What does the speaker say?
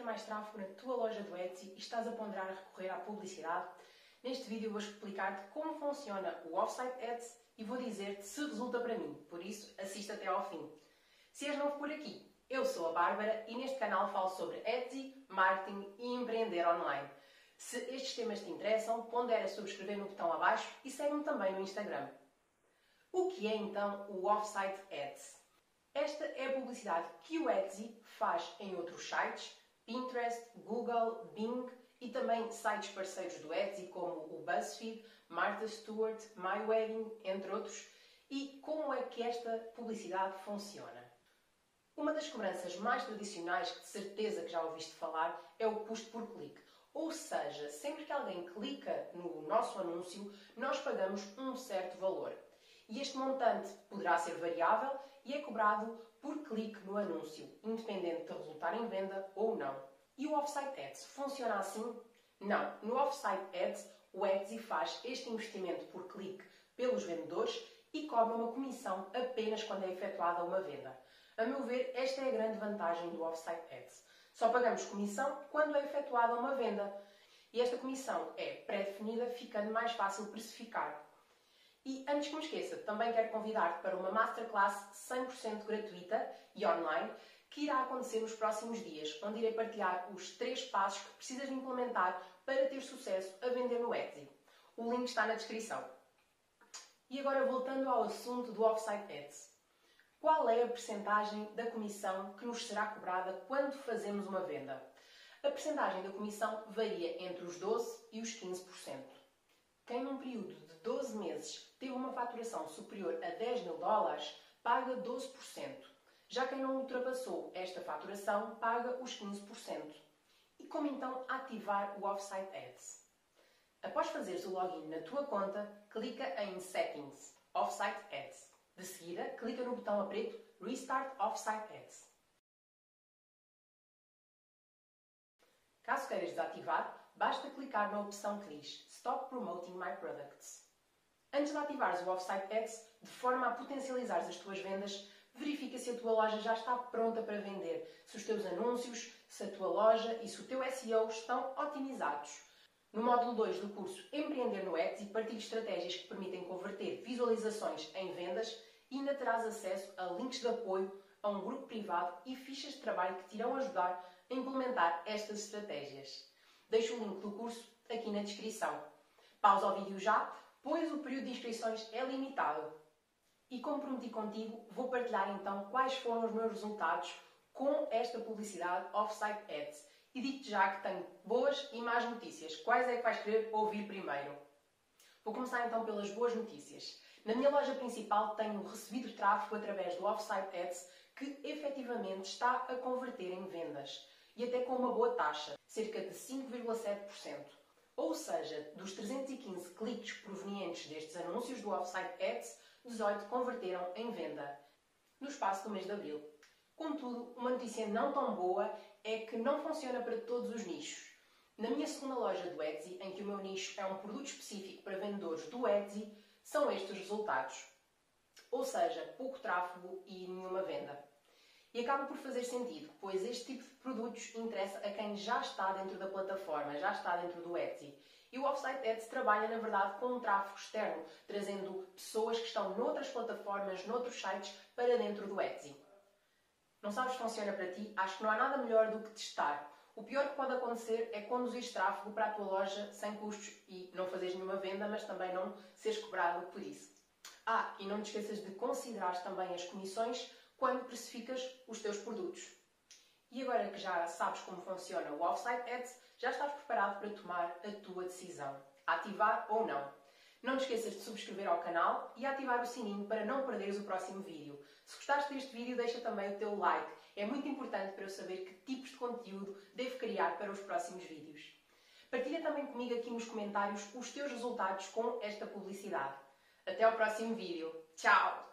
ter mais tráfego na tua loja do Etsy e estás a ponderar a recorrer à publicidade? Neste vídeo vou explicar-te como funciona o Offsite Ads e vou dizer-te se resulta para mim, por isso assista até ao fim. Se és novo por aqui, eu sou a Bárbara e neste canal falo sobre Etsy, marketing e empreender online. Se estes temas te interessam, pondera subscrever no botão abaixo e segue-me também no Instagram. O que é então o Offsite Ads? Esta é a publicidade que o Etsy faz em outros sites, Pinterest, Google, Bing e também sites parceiros do Etsy como o BuzzFeed, Martha Stewart, MyWedding, entre outros. E como é que esta publicidade funciona? Uma das cobranças mais tradicionais, que de certeza que já ouviste falar, é o custo por clique. Ou seja, sempre que alguém clica no nosso anúncio, nós pagamos um certo valor. E este montante poderá ser variável e é cobrado por clique no anúncio, independente de resultar em venda ou não. E o Offsite Ads funciona assim? Não. No Offsite Ads, o Etsy faz este investimento por clique pelos vendedores e cobra uma comissão apenas quando é efetuada uma venda. A meu ver, esta é a grande vantagem do Offsite Ads. Só pagamos comissão quando é efetuada uma venda. E esta comissão é pré-definida, ficando mais fácil precificar. E antes que me esqueça, também quero convidar-te para uma masterclass 100% gratuita e online que irá acontecer nos próximos dias, onde irei partilhar os três passos que precisas de implementar para ter sucesso a vender no Etsy. O link está na descrição. E agora voltando ao assunto do Offsite Ads. Qual é a percentagem da comissão que nos será cobrada quando fazemos uma venda? A percentagem da comissão varia entre os 12% e os 15%. Quem num período 12 meses teve uma faturação superior a 10 mil dólares, paga 12%. Já quem não ultrapassou esta faturação, paga os 15%. E como então ativar o Offsite Ads? Após fazeres o login na tua conta, clica em Settings, Offsite Ads. De seguida, clica no botão a preto Restart Offsite Ads. Caso queiras desativar, basta clicar na opção que diz Stop Promoting My Products. Antes de ativares o Offsite Ads, de forma a potencializar as tuas vendas, verifica se a tua loja já está pronta para vender, se os teus anúncios, se a tua loja e se o teu SEO estão otimizados. No módulo 2 do curso Empreender no Etsy, partilho estratégias que permitem converter visualizações em vendas e ainda terás acesso a links de apoio, a um grupo privado e fichas de trabalho que te irão ajudar a implementar estas estratégias. Deixo o link do curso aqui na descrição. Pausa o vídeo já, pois o período de inscrições é limitado. E como prometi contigo, vou partilhar então quais foram os meus resultados com esta publicidade Offsite Ads. E digo-te já que tenho boas e más notícias. Quais é que vais querer ouvir primeiro? Vou começar então pelas boas notícias. Na minha loja principal tenho recebido tráfego através do Offsite Ads que efetivamente está a converter em vendas e até com uma boa taxa, cerca de 5,7%. Ou seja, dos 315 cliques provenientes destes anúncios do Offsite Ads, 18 converteram em venda no espaço do mês de abril. Contudo, uma notícia não tão boa é que não funciona para todos os nichos. Na minha segunda loja do Etsy, em que o meu nicho é um produto específico para vendedores do Etsy, são estes os resultados. Ou seja, pouco tráfego e nenhuma venda. E acaba por fazer sentido, pois este tipo de produtos interessa a quem já está dentro da plataforma, já está dentro do Etsy. E o Offsite Ads trabalha, na verdade, com um tráfego externo, trazendo pessoas que estão noutras plataformas, noutros sites, para dentro do Etsy. Não sabes se funciona para ti? Acho que não há nada melhor do que testar. O pior que pode acontecer é conduzir tráfego para a tua loja sem custos e não fazeres nenhuma venda, mas também não seres cobrado por isso. Ah, e não te esqueças de considerar também as comissões quando precificas os teus produtos. E agora que já sabes como funciona o Offsite Ads, já estás preparado para tomar a tua decisão, ativar ou não. Não te esqueças de subscrever ao canal e ativar o sininho para não perderes o próximo vídeo. Se gostaste deste vídeo, deixa também o teu like. É muito importante para eu saber que tipos de conteúdo devo criar para os próximos vídeos. Partilha também comigo aqui nos comentários os teus resultados com esta publicidade. Até ao próximo vídeo. Tchau!